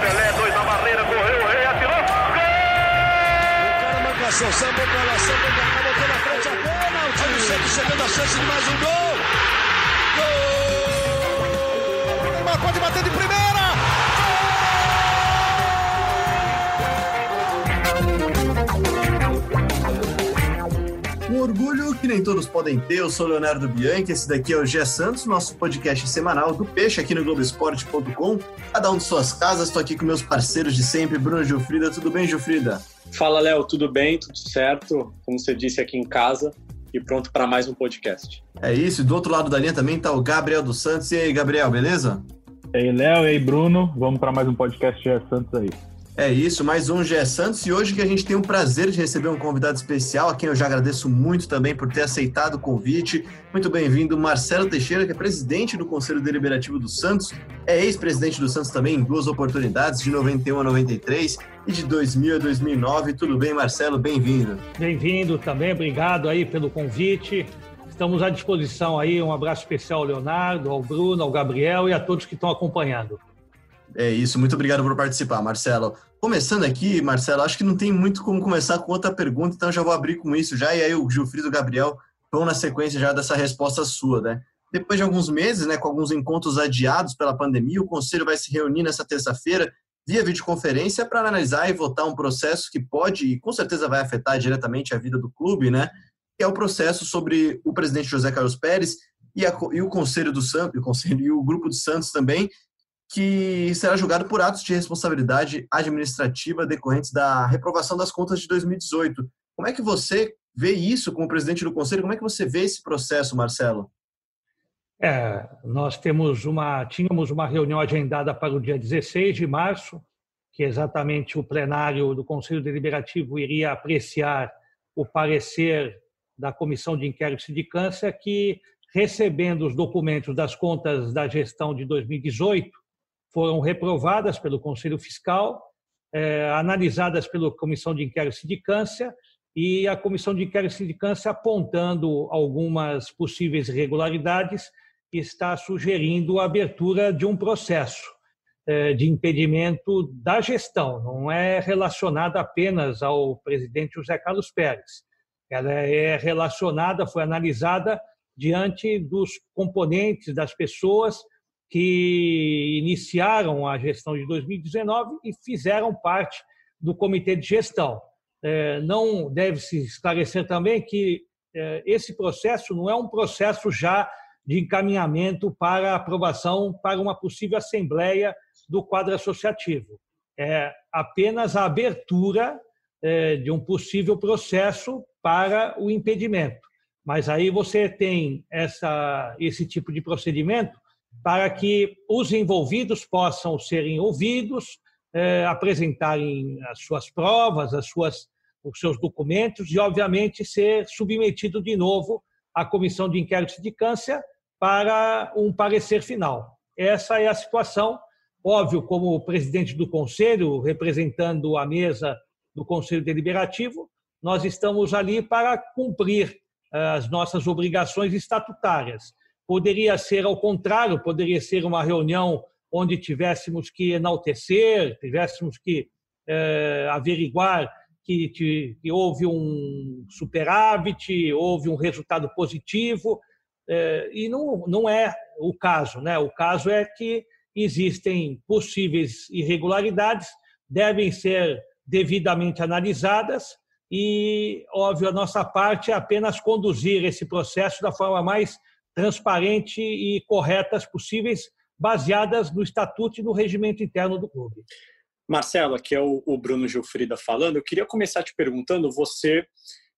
Pelé, dois na barreira, correu, o rei atirou. Gol! O cara marcação, samba pra lá, samba pra cá, botou na frente a pênalti. Olha o Santos chegando a chance de mais um gol. Gol! O Neymar pode bater de primeira. Um orgulho que nem todos podem ter, eu sou Leonardo Bianchi, esse daqui é o Gé Santos, nosso podcast semanal do Peixe aqui no Globoesporte.com. Cada um de suas casas, estou aqui com meus parceiros de sempre, Bruno Gilfrida. Tudo bem, Gilfrida? Fala, Léo, tudo bem? Tudo certo? Como você disse aqui em casa e pronto para mais um podcast. É isso, e do outro lado da linha também está o Gabriel dos Santos. E aí, Gabriel, beleza? E aí, Léo, e aí, Bruno, vamos para mais um podcast Gé Santos aí. É isso, mais um GE Santos e hoje que a gente tem o prazer de receber um convidado especial, a quem eu já agradeço muito também por ter aceitado o convite. Muito bem-vindo, Marcelo Teixeira, que é presidente do Conselho Deliberativo do Santos, é ex-presidente do Santos também em duas oportunidades, de 91 a 93 e de 2000 a 2009. Tudo bem, Marcelo? Bem-vindo. Bem-vindo também, obrigado aí pelo convite. Estamos à disposição aí, um abraço especial ao Leonardo, ao Bruno, ao Gabriel e a todos que estão acompanhando. É isso, muito obrigado por participar, Marcelo. Começando aqui, Marcelo, acho que não tem muito como começar com outra pergunta, então já vou abrir com isso já, e aí o Gilfrido e o Gabriel vão na sequência já dessa resposta sua, né? Depois de alguns meses, né, com alguns encontros adiados pela pandemia, o Conselho vai se reunir nessa terça-feira via videoconferência para analisar e votar um processo que pode e com certeza vai afetar diretamente a vida do clube, né? Que é o processo sobre o presidente José Carlos Pérez e, a, e o Conselho do Santos, o Conselho e o Grupo de Santos também, que será julgado por atos de responsabilidade administrativa decorrentes da reprovação das contas de 2018. Como é que você vê isso como presidente do conselho? Como é que você vê esse processo, Marcelo? É, nós temos uma, tínhamos uma reunião agendada para o dia 16 de março, que exatamente o plenário do Conselho Deliberativo iria apreciar o parecer da Comissão de Inquérito e Sindicância, que, recebendo os documentos das contas da gestão de 2018, foram reprovadas pelo Conselho Fiscal, é, analisadas pela Comissão de Inquérito e Sindicância, e a Comissão de Inquérito e Sindicância apontando algumas possíveis irregularidades está sugerindo a abertura de um processo é, de impedimento da gestão, não é relacionada apenas ao presidente José Carlos Pérez. Ela é relacionada, foi analisada diante dos componentes das pessoas que iniciaram a gestão de 2019 e fizeram parte do comitê de gestão. É, não deve-se esclarecer também que é, esse processo não é um processo já de encaminhamento para aprovação para uma possível assembleia do quadro associativo. É apenas a abertura é, de um possível processo para o impedimento. Mas aí você tem essa, esse tipo de procedimento para que os envolvidos possam serem ouvidos, eh, apresentarem as suas provas, as suas, os seus documentos e, obviamente, ser submetido de novo à comissão de inquérito de câncer para um parecer final. Essa é a situação. Óbvio, como presidente do conselho, representando a mesa do conselho deliberativo, nós estamos ali para cumprir as nossas obrigações estatutárias. Poderia ser ao contrário, poderia ser uma reunião onde tivéssemos que enaltecer, tivéssemos que é, averiguar que, que, que, houve um superávit, houve um resultado positivo, é, e não, não é o caso. Né? O caso é que existem possíveis irregularidades, devem ser devidamente analisadas e, óbvio, a nossa parte é apenas conduzir esse processo da forma mais transparente e corretas possíveis, baseadas no estatuto e no regimento interno do clube. Marcelo, aqui é o Bruno Gilfrida falando. Eu queria começar te perguntando, você,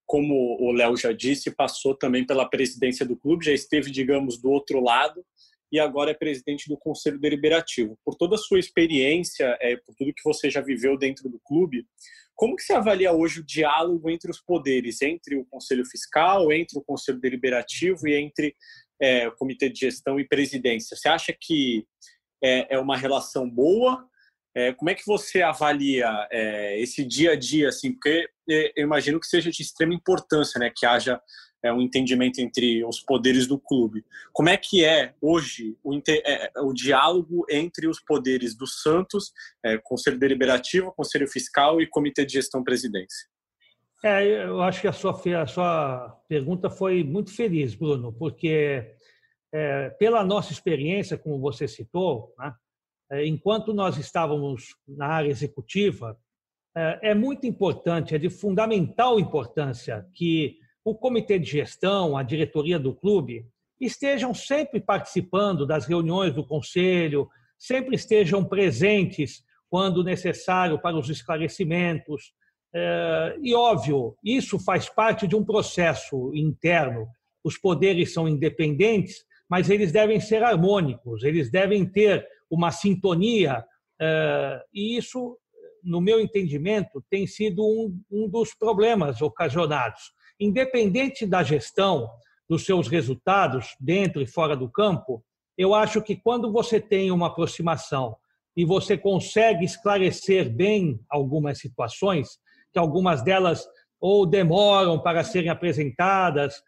como o Léo já disse, passou também pela presidência do clube, já esteve, digamos, do outro lado e agora é presidente do Conselho Deliberativo. Por toda a sua experiência, é, por tudo que você já viveu dentro do clube, como que você avalia hoje o diálogo entre os poderes, entre o Conselho Fiscal, entre o Conselho Deliberativo e entre é, Comitê de Gestão e Presidência? Você acha que é, é uma relação boa? É, como é que você avalia é, esse dia a dia, assim? Porque é, eu imagino que seja de extrema importância, né, que haja é, um entendimento entre os poderes do clube. Como é que é hoje o, o diálogo entre os poderes do Santos, Conselho Deliberativo, Conselho Fiscal e Comitê de Gestão Presidência? É, eu acho que a sua, a sua pergunta foi muito feliz, Bruno, porque é, pela nossa experiência, como você citou, né, é, enquanto nós estávamos na área executiva, é, é muito importante, é de fundamental importância que o comitê de gestão, a diretoria do clube, estejam sempre participando das reuniões do conselho, sempre estejam presentes quando necessário para os esclarecimentos. É, e, óbvio, isso faz parte de um processo interno. Os poderes são independentes, mas eles devem ser harmônicos, eles devem ter uma sintonia, é, e isso, no meu entendimento, tem sido um, um dos problemas ocasionados independente da gestão dos seus resultados dentro e fora do campo, eu acho que quando você tem uma aproximação e você consegue esclarecer bem algumas situações, que algumas delas ou demoram para serem apresentadas,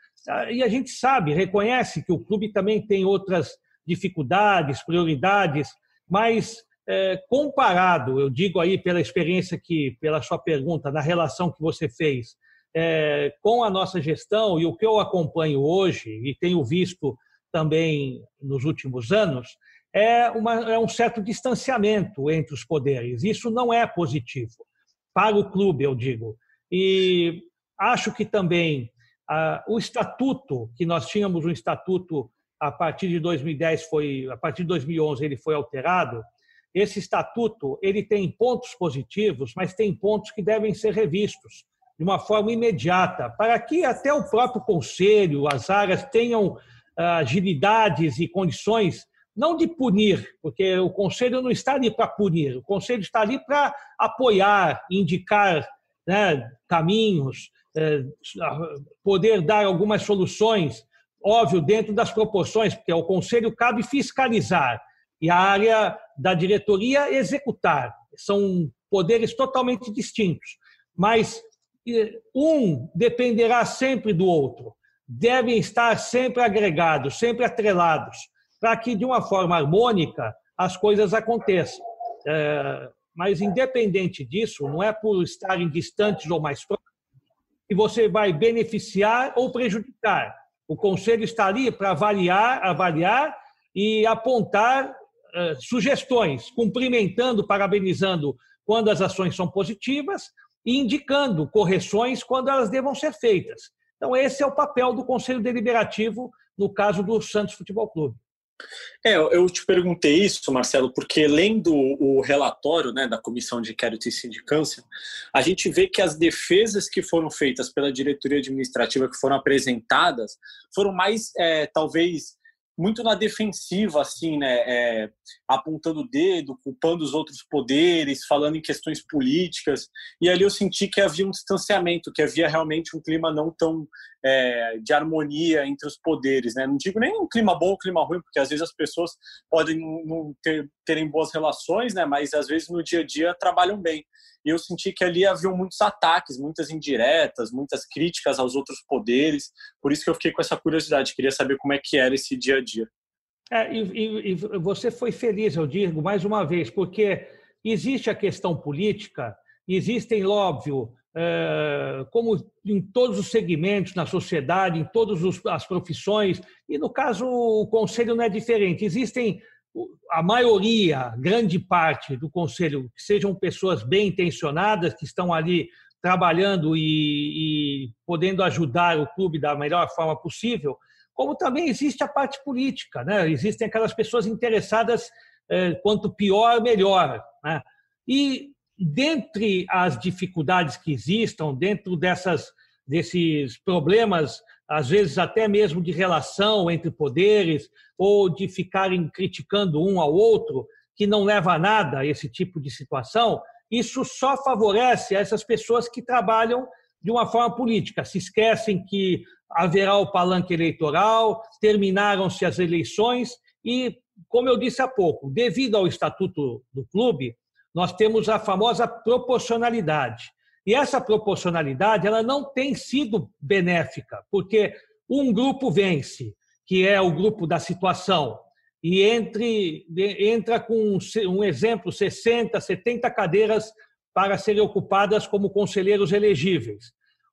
e a gente sabe, reconhece que o clube também tem outras dificuldades, prioridades, mas é, comparado, eu digo aí pela experiência que, pela sua pergunta, na relação que você fez é, com a nossa gestão e o que eu acompanho hoje e tenho visto também nos últimos anos é, uma, é um certo distanciamento entre os poderes. Isso não é positivo para o clube, eu digo. E acho que também ah, o estatuto que nós tínhamos um estatuto a partir de 2010 foi a partir de 2011 ele foi alterado esse estatuto ele tem pontos positivos mas tem pontos que devem ser revistos de uma forma imediata, para que até o próprio conselho, as áreas tenham ah, agilidades e condições, não de punir, porque o conselho não está ali para punir, o conselho está ali para apoiar, indicar né, caminhos, eh, poder dar algumas soluções, óbvio, dentro das proporções, porque ao conselho cabe fiscalizar e a área da diretoria executar. São poderes totalmente distintos. Mas um dependerá sempre do outro. Devem estar sempre agregados, sempre atrelados, para que, de uma forma harmônica, as coisas aconteçam. É, mas, independente disso, não é por estarem distantes ou mais próximos que você vai beneficiar ou prejudicar. O conselho está ali para avaliar, avaliar e apontar é, sugestões, cumprimentando, parabenizando quando as ações são positivas e indicando correções quando elas devam ser feitas. Então, esse é o papel do Conselho Deliberativo no caso do Santos Futebol Clube. É, eu te perguntei isso, Marcelo, porque lendo o relatório né, da Comissão de Inquérito e Sindicância, a gente vê que as defesas que foram feitas pela diretoria administrativa, que foram apresentadas, foram mais, é, talvez, muito na defensiva, assim, né? É, apontando o dedo, culpando os outros poderes, falando em questões políticas. E ali eu senti que havia um distanciamento, que havia realmente um clima não tão é, de harmonia entre os poderes, né? Não digo nem um clima bom um clima ruim, porque às vezes as pessoas podem não ter, terem boas relações, né? Mas às vezes no dia a dia trabalham bem. E eu senti que ali havia muitos ataques, muitas indiretas, muitas críticas aos outros poderes. Por isso que eu fiquei com essa curiosidade, queria saber como é que era esse dia a dia. É, e, e, você foi feliz, eu digo, mais uma vez, porque existe a questão política, existem, óbvio, é, como em todos os segmentos na sociedade, em todas as profissões, e no caso o conselho não é diferente. Existem a maioria, grande parte do conselho, que sejam pessoas bem intencionadas, que estão ali trabalhando e, e, podendo ajudar o clube da melhor forma possível, como também existe a parte política, né? Existem aquelas pessoas interessadas eh, quanto pior, melhor, né? E dentre as dificuldades que existam, dentro dessas desses problemas às vezes até mesmo de relação entre poderes, ou de ficarem criticando um ao outro, que não leva a nada esse tipo de situação, isso só favorece essas pessoas que trabalham de uma forma política. Se esquecem que haverá o palanque eleitoral, terminaram-se as eleições e, como eu disse há pouco, devido ao estatuto do clube, nós temos a famosa proporcionalidade. E essa proporcionalidade ela não tem sido benéfica, porque um grupo vence, que é o grupo da situação, e entre, entra com um exemplo, 60, 70 cadeiras para serem ocupadas como conselheiros elegíveis.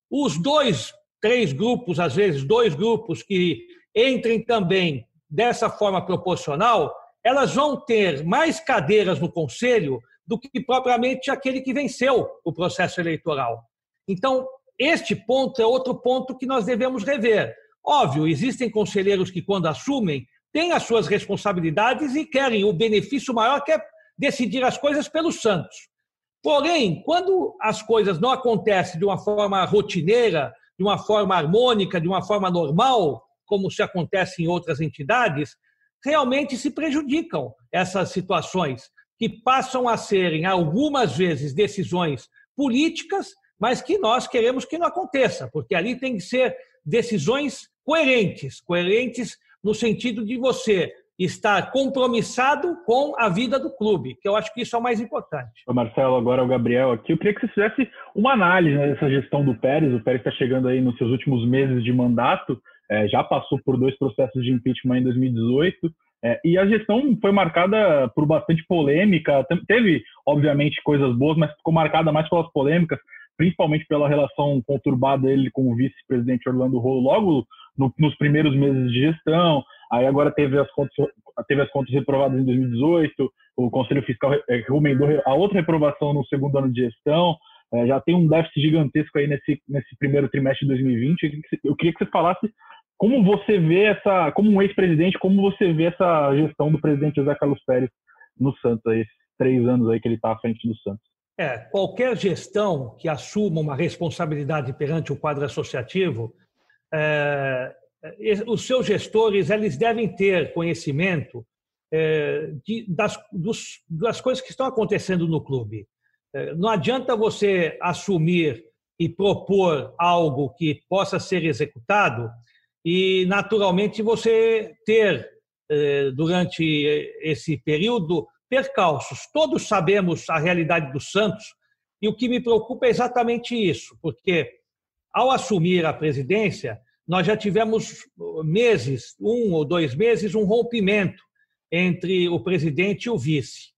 Os dois, três grupos, às vezes dois grupos que entrem também dessa forma proporcional, elas vão ter mais cadeiras no conselho do que propriamente aquele que venceu o processo eleitoral. Então, este ponto é outro ponto que nós devemos rever. Óbvio, existem conselheiros que, quando assumem, têm as suas responsabilidades e querem o benefício maior, que é decidir as coisas pelos santos. Porém, quando as coisas não acontecem de uma forma rotineira, de uma forma harmônica, de uma forma normal, como se acontece em outras entidades, realmente se prejudicam essas situações, que passam a serem, algumas vezes, decisões políticas, mas que nós queremos que não aconteça, porque ali tem que ser decisões coerentes coerentes no sentido de você estar compromissado com a vida do clube, que eu acho que isso é o mais importante. Marcelo, agora o Gabriel aqui. Eu queria que você fizesse uma análise né, dessa gestão do Pérez. O Pérez está chegando aí nos seus últimos meses de mandato, é, já passou por dois processos de impeachment em 2018. É, e a gestão foi marcada por bastante polêmica. Teve, obviamente, coisas boas, mas ficou marcada mais pelas polêmicas, principalmente pela relação conturbada dele com o vice-presidente Orlando Rolo logo no, nos primeiros meses de gestão. Aí agora teve as contas, teve as contas reprovadas em 2018, o Conselho Fiscal é, recomendou a outra reprovação no segundo ano de gestão. É, já tem um déficit gigantesco aí nesse, nesse primeiro trimestre de 2020. Eu queria que você falasse como você vê essa, como um ex-presidente, como você vê essa gestão do presidente José Carlos Pérez no Santos, aí, esses três anos aí que ele está à frente do Santos? É, qualquer gestão que assuma uma responsabilidade perante o quadro associativo, é, os seus gestores eles devem ter conhecimento é, de, das, dos, das coisas que estão acontecendo no clube. É, não adianta você assumir e propor algo que possa ser executado e, naturalmente, você ter, é, durante esse período, percalços. Todos sabemos a realidade do Santos e o que me preocupa é exatamente isso, porque ao assumir a presidência, nós já tivemos meses, um ou dois meses, um rompimento entre o presidente e o vice.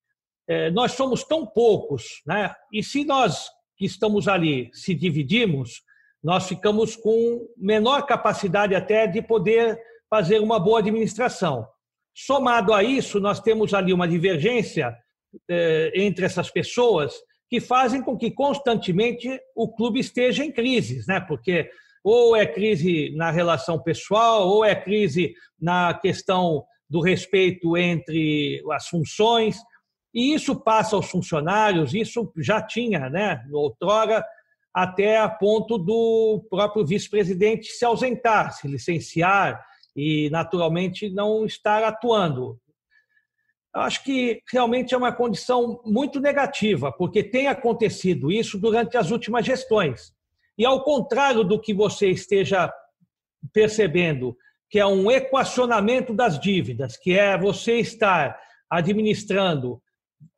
É, nós somos tão poucos, né? e se nós que estamos ali se dividimos, nós ficamos com menor capacidade até de poder fazer uma boa administração. Somado a isso, nós temos ali uma divergência é, entre essas pessoas que fazem com que constantemente o clube esteja em crises, né? porque ou é crise na relação pessoal, ou é crise na questão do respeito entre as funções, e isso passa aos funcionários, isso já tinha, né, outrora, até a ponto do próprio vice-presidente se ausentar, se licenciar e, naturalmente, não estar atuando. Eu acho que realmente é uma condição muito negativa, porque tem acontecido isso durante as últimas gestões. E ao contrário do que você esteja percebendo, que é um equacionamento das dívidas, que é você estar administrando,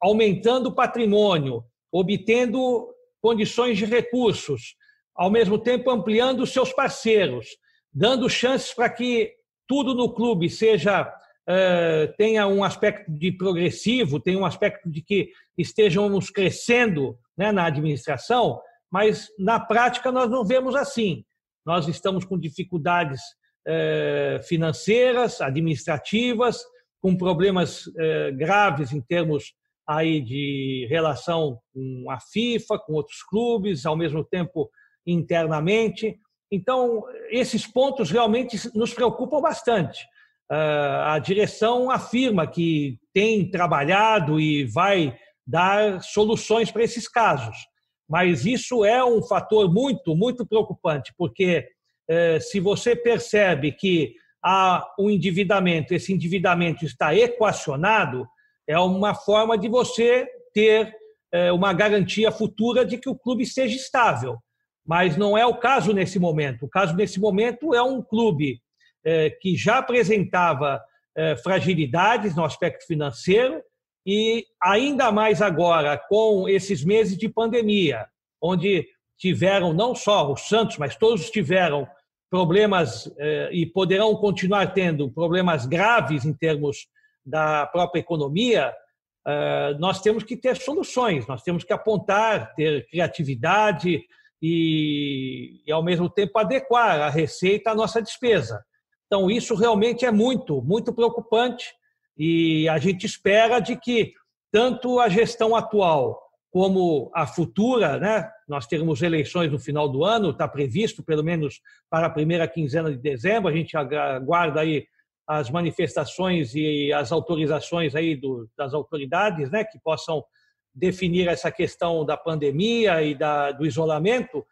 aumentando o patrimônio, obtendo condições de recursos, ao mesmo tempo ampliando seus parceiros, dando chances para que tudo no clube seja uh, tenha um aspecto de progressivo, tenha um aspecto de que estejamos crescendo né, na administração, mas na prática nós não vemos assim. Nós estamos com dificuldades eh, financeiras, administrativas, com problemas eh, graves em termos aí de relação com a FIFA, com outros clubes, ao mesmo tempo internamente. Então, esses pontos realmente nos preocupam bastante. Ah, a direção afirma que tem trabalhado e vai dar soluções para esses casos. Mas isso é um fator muito, muito preocupante, porque eh, se você percebe que há um endividamento, esse endividamento está equacionado, é uma forma de você ter eh, uma garantia futura de que o clube esteja estável. Mas não é o caso nesse momento. O caso nesse momento é um clube eh, que já apresentava fragilidades no aspecto financeiro, e ainda mais agora com esses meses de pandemia, onde tiveram não só o Santos, mas todos tiveram problemas e poderão continuar tendo problemas graves em termos da própria economia, eh, nós temos que ter soluções, nós temos que apontar, ter criatividade e, e, ao mesmo tempo, adequar a receita à nossa despesa. Então, isso realmente é muito, muito preocupante e a gente espera de que tanto a gestão atual como a futura, né? Nós teremos eleições no final do ano, está previsto pelo menos para a primeira quinzena de dezembro. A gente aguarda aí as manifestações e as autorizações aí do, das autoridades, né? Que possam definir essa questão da pandemia e da, do isolamento.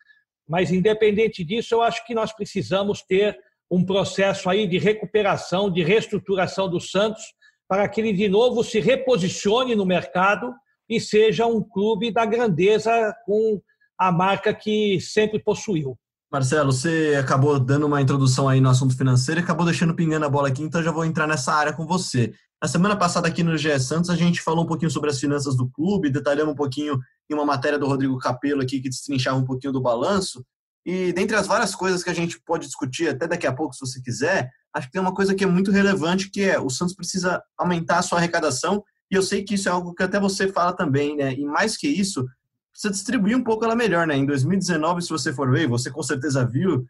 Mas independente disso, eu acho que nós precisamos ter um processo aí de recuperação, de reestruturação do Santos, para que ele de novo se reposicione no mercado e seja um clube da grandeza com a marca que sempre possuiu. Marcelo, você acabou dando uma introdução aí no assunto financeiro e acabou deixando pingando a bola aqui, então já vou entrar nessa área com você. Na semana passada aqui no GE Santos, a gente falou um pouquinho sobre as finanças do clube, detalhamos um pouquinho em uma matéria do Rodrigo Capello aqui que destrinchava um pouquinho do balanço. E dentre as várias coisas que a gente pode discutir até daqui a pouco, se você quiser, acho que tem uma coisa que é muito relevante, que é o Santos precisa aumentar a sua arrecadação e eu sei que isso é algo que até você fala também, né? E mais que isso, precisa distribuir um pouco ela melhor, né? Em 2019, se você for ver, você com certeza viu,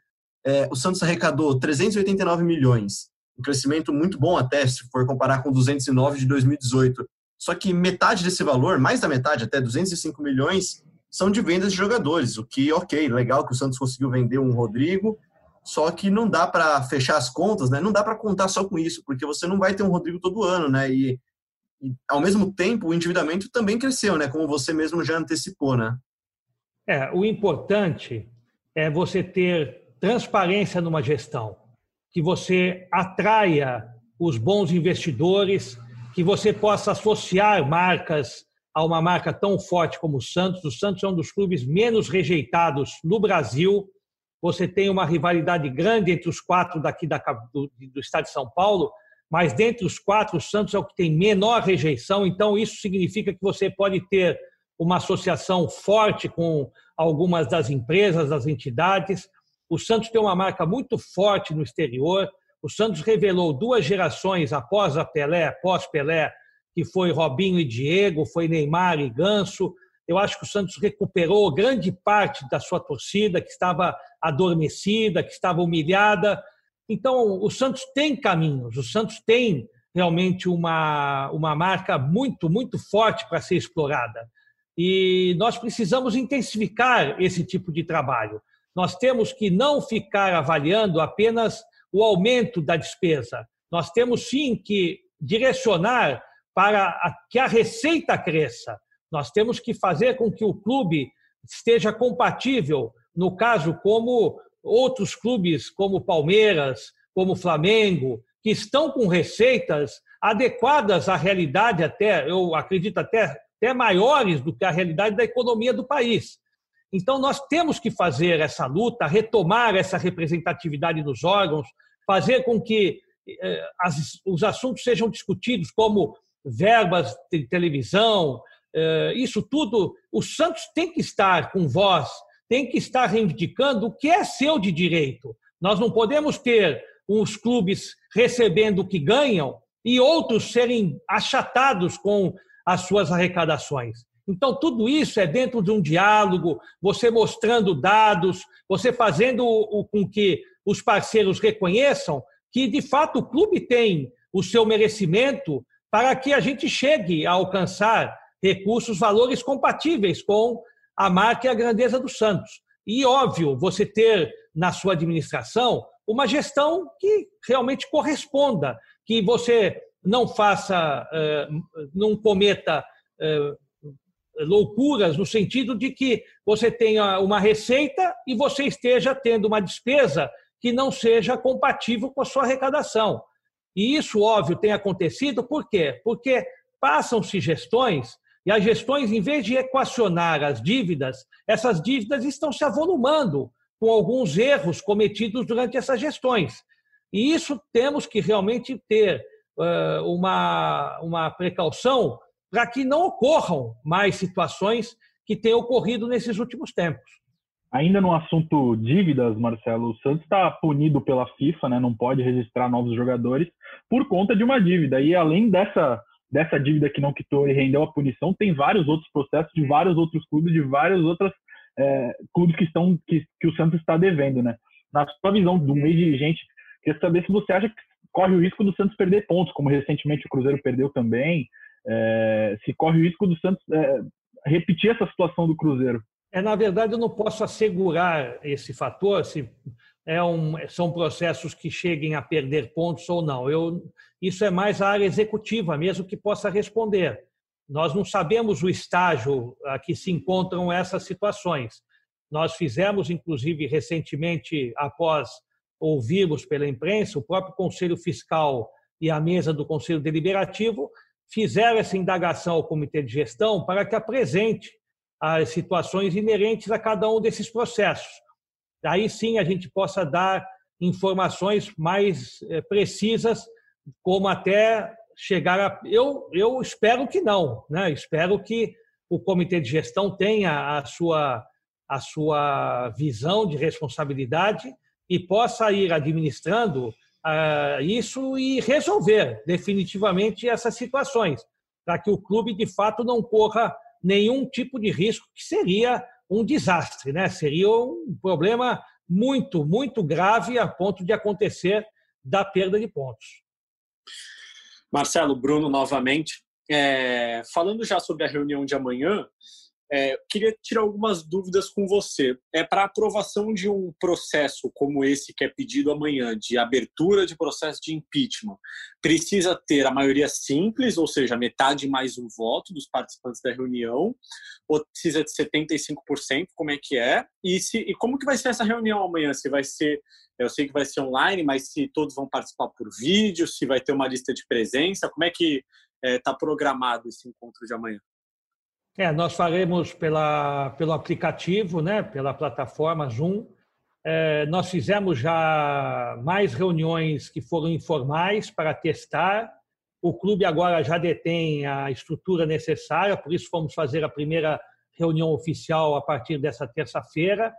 é, o Santos arrecadou 389 milhões, um crescimento muito bom até, se for comparar com 209 de 2018. Só que metade desse valor, mais da metade, até 205 milhões, são de vendas de jogadores, o que, ok, legal que o Santos conseguiu vender um Rodrigo, só que não dá para fechar as contas, né? Não dá para contar só com isso, porque você não vai ter um Rodrigo todo ano, né? E e, ao mesmo tempo, o endividamento também cresceu, né? Como você mesmo já antecipou, né? É, o importante é você ter transparência numa gestão, que você atraia os bons investidores, que você possa associar marcas a uma marca tão forte como o Santos. O Santos é um dos clubes menos rejeitados no Brasil. Você tem uma rivalidade grande entre os quatro daqui da, do, do estado de São Paulo, mas dentre os quatro, o Santos é o que tem menor rejeição, então isso significa que você pode ter uma associação forte com algumas das empresas, das entidades. O Santos tem uma marca muito forte no exterior. O Santos revelou duas gerações após a Pelé, após Pelé, que foi Robinho e Diego, foi Neymar e Ganso. Eu acho que o Santos recuperou grande parte da sua torcida, que estava adormecida, que estava humilhada, então, o Santos tem caminhos, o Santos tem realmente uma, uma marca muito, muito forte para ser explorada. E nós precisamos intensificar esse tipo de trabalho. Nós temos que não ficar avaliando apenas o aumento da despesa. Nós temos sim que direcionar para que a receita cresça. Nós temos que fazer com que o clube esteja compatível, no caso, como outros clubes como Palmeiras, como Flamengo, que estão com receitas adequadas à realidade até, eu acredito até, até maiores do que a realidade da economia do país. Então nós temos que fazer essa luta, retomar essa representatividade nos órgãos, fazer com que eh, as, os assuntos sejam discutidos como verbas de televisão, eh, isso tudo, o Santos tem que estar com voz tem que estar reivindicando o que é seu de direito. Nós não podemos ter uns clubes recebendo o que ganham e outros serem achatados com as suas arrecadações. Então, tudo isso é dentro de um diálogo, você mostrando dados, você fazendo com que os parceiros reconheçam que, de fato, o clube tem o seu merecimento para que a gente chegue a alcançar recursos, valores compatíveis com a marca e a grandeza do Santos. E, óbvio, você ter na sua administração uma gestão que realmente corresponda, que você não faça, eh, não cometa eh, loucuras no sentido de que você tenha uma receita e você esteja tendo uma despesa que não seja compatível com a sua arrecadação. E isso, óbvio, tem acontecido por quê? Porque passam-se gestões e as gestões, em vez de equacionar as dívidas, essas dívidas estão se avolumando com alguns erros cometidos durante essas gestões. E isso temos que realmente ter uh, uma, uma precaução para que não ocorram mais situações que têm ocorrido nesses últimos tempos. Ainda no assunto dívidas, Marcelo, o Santos está punido pela FIFA, né? Não pode registrar novos jogadores por conta de uma dívida. E além dessa dessa dívida que não quitou e rendeu a punição, tem vários outros processos de vários outros clubes, de vários outros é, clubes que estão que, que o Santos está devendo, né? Na sua visão do meio dirigente, queria saber se você acha que corre o risco do Santos perder pontos, como recentemente o Cruzeiro perdeu também, é, se corre o risco do Santos é, repetir essa situação do Cruzeiro. É, na verdade, eu não posso assegurar esse fator, se é um, são processos que cheguem a perder pontos ou não. Eu, isso é mais a área executiva mesmo que possa responder. Nós não sabemos o estágio a que se encontram essas situações. Nós fizemos, inclusive, recentemente, após ouvirmos pela imprensa, o próprio Conselho Fiscal e a mesa do Conselho Deliberativo fizeram essa indagação ao Comitê de Gestão para que apresente as situações inerentes a cada um desses processos aí sim a gente possa dar informações mais eh, precisas, como até chegar a. Eu, eu espero que não, né? espero que o comitê de gestão tenha a sua, a sua visão de responsabilidade e possa ir administrando uh, isso e resolver definitivamente essas situações, para que o clube de fato não corra nenhum tipo de risco que seria um desastre, né? Seria um problema muito, muito grave a ponto de acontecer da perda de pontos. Marcelo, Bruno, novamente. É, falando já sobre a reunião de amanhã, é, queria tirar algumas dúvidas com você. É para aprovação de um processo como esse que é pedido amanhã, de abertura de processo de impeachment, precisa ter a maioria simples, ou seja, metade mais um voto dos participantes da reunião, ou precisa de 75%, como é que é? E, se, e como que vai ser essa reunião amanhã? Se vai ser, eu sei que vai ser online, mas se todos vão participar por vídeo, se vai ter uma lista de presença, como é que está é, programado esse encontro de amanhã? É, nós faremos pela, pelo aplicativo, né, pela plataforma Zoom. É, nós fizemos já mais reuniões que foram informais para testar. O clube agora já detém a estrutura necessária, por isso fomos fazer a primeira reunião oficial a partir dessa terça-feira.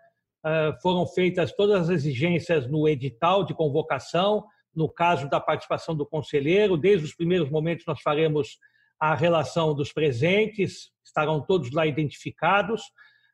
É, foram feitas todas as exigências no edital de convocação, no caso da participação do conselheiro. Desde os primeiros momentos, nós faremos a relação dos presentes, estarão todos lá identificados.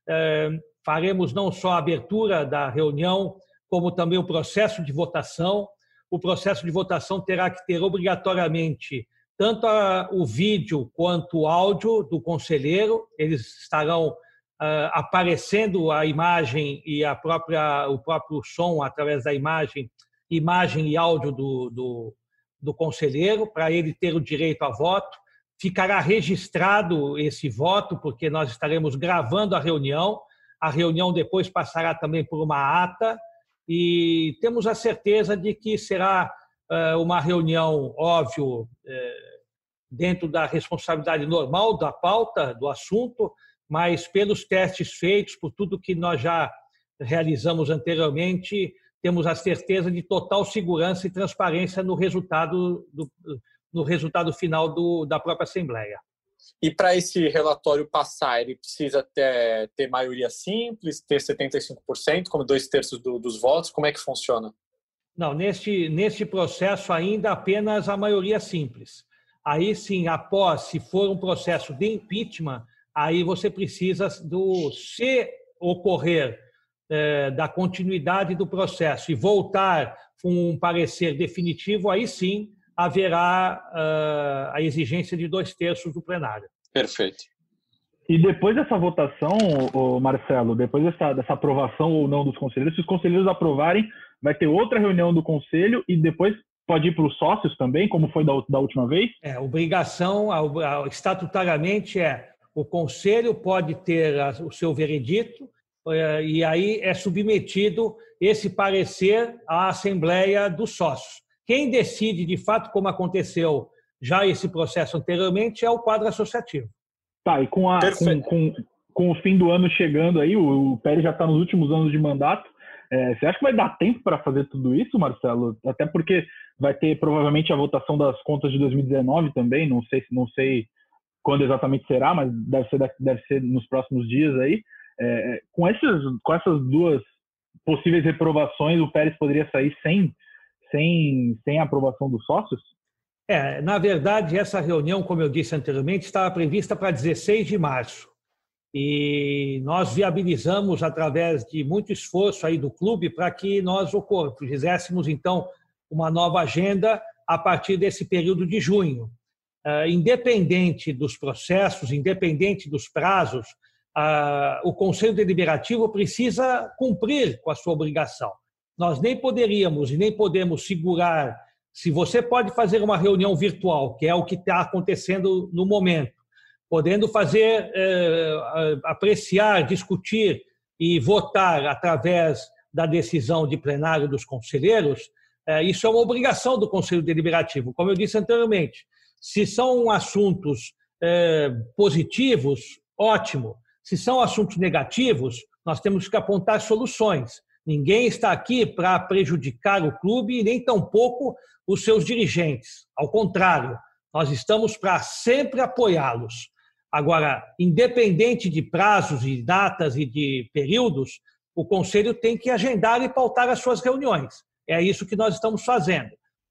É, faremos não só a abertura da reunião, como também o processo de votação. O processo de votação terá que ter obrigatoriamente tanto o vídeo quanto o áudio do conselheiro, eles estarão Uh, aparecendo a imagem e a própria, o próprio som através da imagem, imagem e áudio do, do, do conselheiro, para ele ter o direito a voto ficará registrado esse voto, porque nós estaremos gravando a reunião. A reunião depois passará também por uma ata e temos a certeza de que será eh, uma reunião, óbvio, eh, dentro da responsabilidade normal da pauta, do assunto, mas pelos testes feitos, por tudo que nós já realizamos anteriormente, temos a certeza de total segurança e transparência no resultado do, no resultado final do, da própria Assembleia. E para esse relatório passar, ele precisa ter, ter maioria simples, ter 75%, como dois terços do, dos votos? Como é que funciona? Não, neste, neste processo ainda apenas a maioria simples. Aí sim, após, se for um processo de impeachment, aí você precisa do, se ocorrer é, da continuidade do processo e voltar com um parecer definitivo, aí sim haverá uh, a exigência de dois terços do plenário. Perfeito. E depois dessa votação, Marcelo, depois dessa, dessa aprovação ou não dos conselheiros, se os conselheiros aprovarem, vai ter outra reunião do conselho e depois pode ir para os sócios também, como foi da, da última vez? É, obrigação, estatutariamente é, o conselho pode ter o seu veredito é, e aí é submetido esse parecer à Assembleia dos Sócios. Quem decide, de fato, como aconteceu já esse processo anteriormente, é o quadro associativo. Tá, e com, a, com, com, com, o fim do ano chegando aí, o, o Pérez já está nos últimos anos de mandato. É, você acha que vai dar tempo para fazer tudo isso, Marcelo? Até porque vai ter provavelmente a votação das contas de 2019 também, não sei, não sei quando exatamente será, mas deve ser, deve ser nos próximos dias aí. É, com, esses, com essas duas possíveis reprovações, o Pérez poderia sair sem, sem, sem aprovação dos sócios? É, na verdade, essa reunião, como eu disse anteriormente, estava prevista para 16 de março. E nós viabilizamos, através de muito esforço aí do clube, para que nós fizéssemos, então, uma nova agenda a partir desse período de junho. Uh, independente dos processos, independente dos prazos, o Conselho Deliberativo precisa cumprir com a sua obrigação. Nós nem poderíamos e nem podemos segurar. Se você pode fazer uma reunião virtual, que é o que está acontecendo no momento, podendo fazer, eh, apreciar, discutir e votar através da decisão de plenário dos conselheiros, eh, isso é uma obrigação do Conselho Deliberativo. Como eu disse anteriormente, se são assuntos eh, positivos, ótimo. Se são assuntos negativos, nós temos que apontar soluções. Ninguém está aqui para prejudicar o clube e nem tampouco os seus dirigentes. Ao contrário, nós estamos para sempre apoiá-los. Agora, independente de prazos e datas e de períodos, o Conselho tem que agendar e pautar as suas reuniões. É isso que nós estamos fazendo.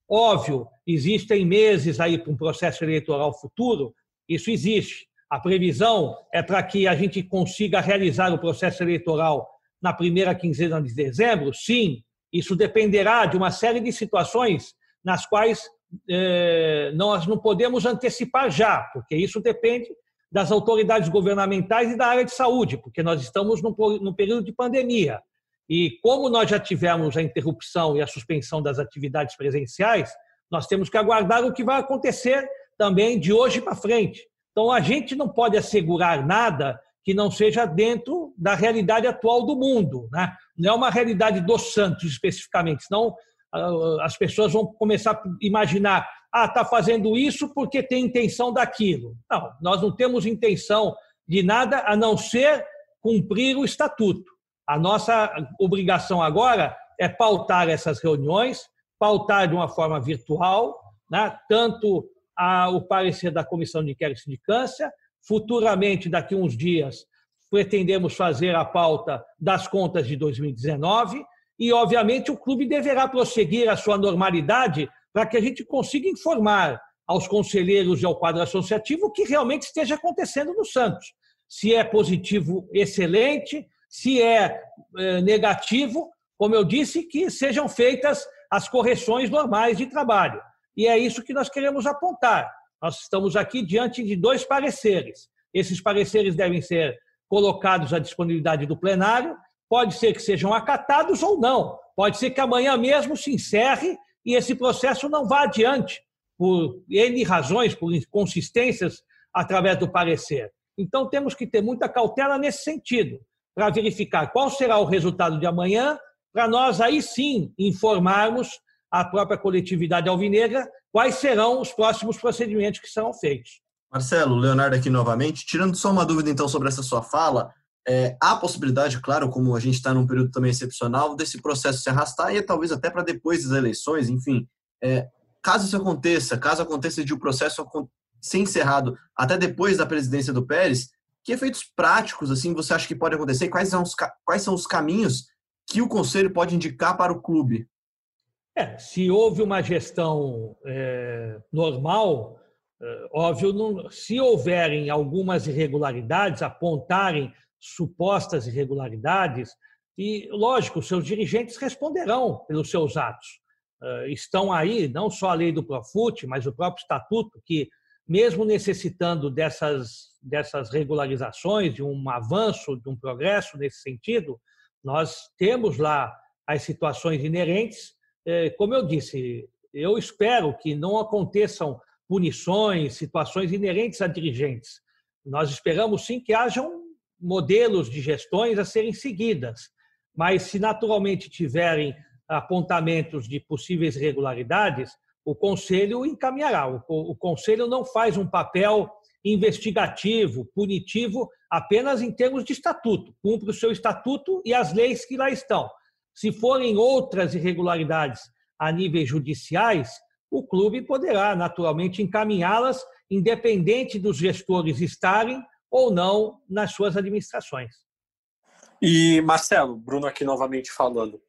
Óbvio, existem meses aí para um processo eleitoral futuro, isso existe. A previsão é para que a gente consiga realizar o processo eleitoral na primeira quinzena de dezembro? Sim, isso dependerá de uma série de situações nas quais eh, nós não podemos antecipar já, porque isso depende das autoridades governamentais e da área de saúde, porque nós estamos num, num período de pandemia. E como nós já tivemos a interrupção e a suspensão das atividades presenciais, nós temos que aguardar o que vai acontecer também de hoje para frente. Então, a gente não pode assegurar nada que não seja dentro da realidade atual do mundo. Né? Não é uma realidade dos Santos especificamente, senão ah, as pessoas vão começar a imaginar ah, está fazendo isso porque tem intenção daquilo. Não, nós não temos intenção de nada a não ser cumprir o estatuto. A nossa obrigação agora é pautar essas reuniões, pautar de uma forma virtual, né? tanto a, o parecer da Comissão de Inquérito de Câncer, futuramente, daqui uns dias, pretendemos fazer a pauta das contas de 2019 e, obviamente, o clube deverá prosseguir a sua normalidade para que a gente consiga informar aos conselheiros e ao quadro associativo o que realmente esteja acontecendo no Santos. Se é positivo, excelente, se é, é negativo, como eu disse, que sejam feitas as correções normais de trabalho. E é isso que nós queremos apontar. Nós estamos aqui diante de dois pareceres. Esses pareceres devem ser colocados à disponibilidade do plenário. Pode ser que sejam acatados ou não. Pode ser que amanhã mesmo se encerre e esse processo não vá adiante por N razões, por inconsistências através do parecer. Então, temos que ter muita cautela nesse sentido, para verificar qual será o resultado de amanhã, para nós aí sim informarmos a própria coletividade alvinegra quais serão os próximos procedimentos que serão feitos. Marcelo, Leonardo aqui novamente. Tirando só uma dúvida, então, sobre essa sua fala, é, há possibilidade, claro, como a gente está num período também excepcional, desse processo se arrastar e talvez até para depois das eleições, enfim. É, caso isso aconteça, caso aconteça de o um processo ser encerrado até depois da presidência do Pérez, que efeitos práticos assim você acha que pode acontecer? Quais são os, quais são os caminhos que o conselho pode indicar para o clube? É, se houve uma gestão é, normal, é, óbvio, não, se houverem algumas irregularidades, apontarem supostas irregularidades, e, lógico, seus dirigentes responderão pelos seus atos. É, estão aí não só a lei do Profut, mas o próprio estatuto, que, mesmo necessitando dessas, dessas regularizações, de um avanço, de um progresso nesse sentido, nós temos lá as situações inerentes. É, como eu disse, eu espero que não aconteçam punições, situações inerentes a dirigentes. Nós esperamos sim que hajam modelos de gestões a serem seguidas, mas se naturalmente tiverem apontamentos de possíveis irregularidades, o conselho encaminhará. O, conselho não faz um papel investigativo, punitivo, apenas em termos de estatuto. Cumpre o seu estatuto e as leis que lá estão. Se forem outras irregularidades a níveis judiciais, o clube poderá naturalmente encaminhá-las, independente dos gestores estarem ou não nas suas administrações. E, Marcelo, Bruno aqui novamente falando.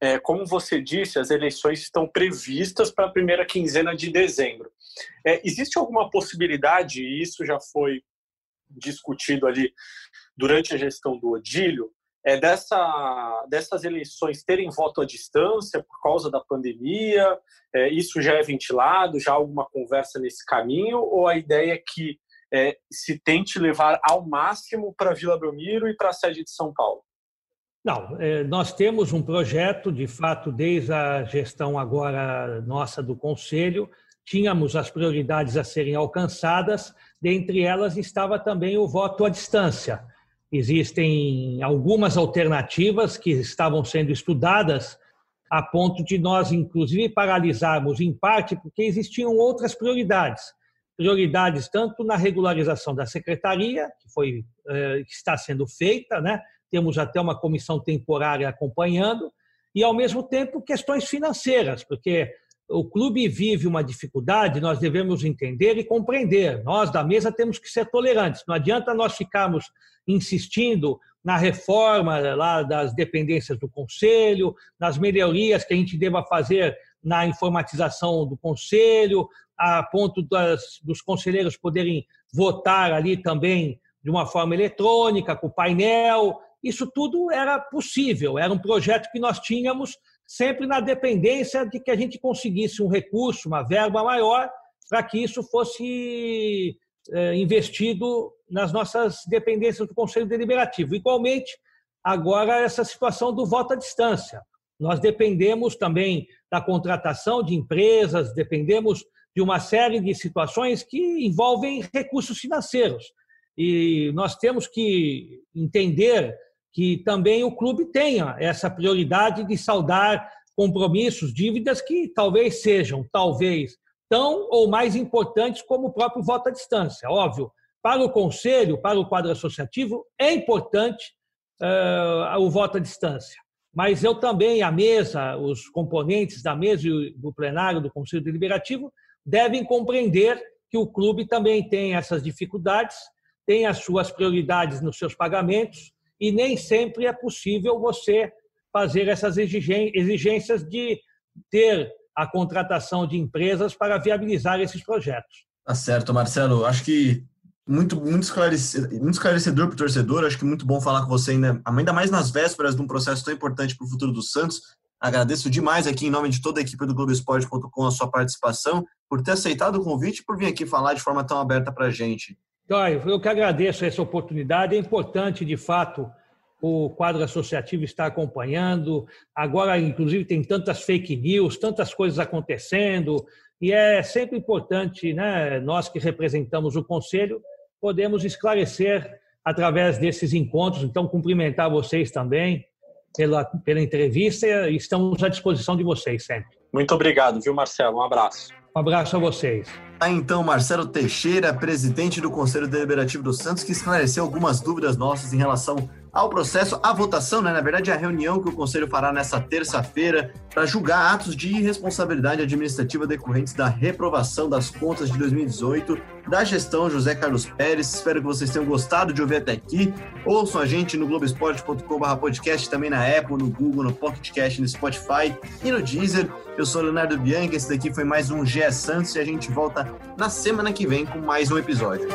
É, como você disse, as eleições estão previstas para a primeira quinzena de dezembro. É, existe alguma possibilidade, e isso já foi discutido ali durante a gestão do Odílio, é dessa, dessas eleições terem voto à distância por causa da pandemia? É, isso já é ventilado? Já há alguma conversa nesse caminho? Ou a ideia é que é, se tente levar ao máximo para Vila Belmiro e para a sede de São Paulo? Não, é, nós temos um projeto, de fato, desde a gestão agora nossa do Conselho, tínhamos as prioridades a serem alcançadas, dentre elas estava também o voto à distância. Existem algumas alternativas que estavam sendo estudadas a ponto de nós, inclusive, paralisarmos em parte porque existiam outras prioridades. Prioridades tanto na regularização da secretaria, que foi eh, que está sendo feita, né? temos até uma comissão temporária acompanhando, e, ao mesmo tempo, questões financeiras, porque o clube vive uma dificuldade, nós devemos entender e compreender. Nós, da mesa, temos que ser tolerantes. Não adianta nós ficarmos insistindo na reforma lá das dependências do conselho, nas melhorias que a gente deva fazer na informatização do conselho, a ponto das, dos conselheiros poderem votar ali também de uma forma eletrônica, com painel, isso tudo era possível, era um projeto que nós tínhamos sempre na dependência de que a gente conseguisse um recurso, uma verba maior, para que isso fosse é, investido nas nossas dependências do Conselho Deliberativo. Igualmente, agora, essa situação do voto à distância. Nós dependemos também da contratação de empresas, dependemos de uma série de situações que envolvem recursos financeiros. E nós temos que entender que também o clube tenha essa prioridade de saldar compromissos, dívidas que talvez sejam, talvez, tão ou mais importantes como o próprio voto à distância. Óbvio, para o conselho, para o quadro associativo, é importante uh, o voto à distância. Mas eu também, a mesa, os componentes da mesa e do plenário do Conselho Deliberativo devem compreender que o clube também tem essas dificuldades, tem as suas prioridades nos seus pagamentos, e nem sempre é possível você fazer essas exigências de ter a contratação de empresas para viabilizar esses projetos. Tá certo, Marcelo. Acho que muito, muito, esclarecedor, muito esclarecedor para o torcedor. Acho que muito bom falar com você ainda, ainda mais nas vésperas de um processo tão importante para o futuro do Santos. Agradeço demais aqui em nome de toda a equipe do Globoesporte.com a sua participação, por ter aceitado o convite e por vir aqui falar de forma tão aberta para a gente. Caio, eu que agradeço essa oportunidade. É importante, de fato, o quadro associativo estar acompanhando. Agora, inclusive, tem tantas fake news, tantas coisas acontecendo, e é sempre importante, né, nós que representamos o Conselho, podemos esclarecer através desses encontros. Então, cumprimentar vocês também pela, pela entrevista estamos à disposição de vocês sempre. Muito obrigado, viu, Marcelo? Um abraço. Um abraço a vocês. Tá então Marcelo Teixeira, presidente do Conselho Deliberativo do Santos, que esclareceu algumas dúvidas nossas em relação ao processo, à votação, né? na verdade, a reunião que o Conselho fará nessa terça-feira para julgar atos de irresponsabilidade administrativa decorrentes da reprovação das contas de 2018 da gestão José Carlos Pérez. Espero que vocês tenham gostado de ouvir até aqui. Ouçam a gente no globesport.com.br podcast, também na Apple, no Google, no PocketCast, no Spotify e no Deezer. Eu sou Leonardo Bianchi, esse daqui foi mais um GE Santos e a gente volta na semana que vem com mais um episódio.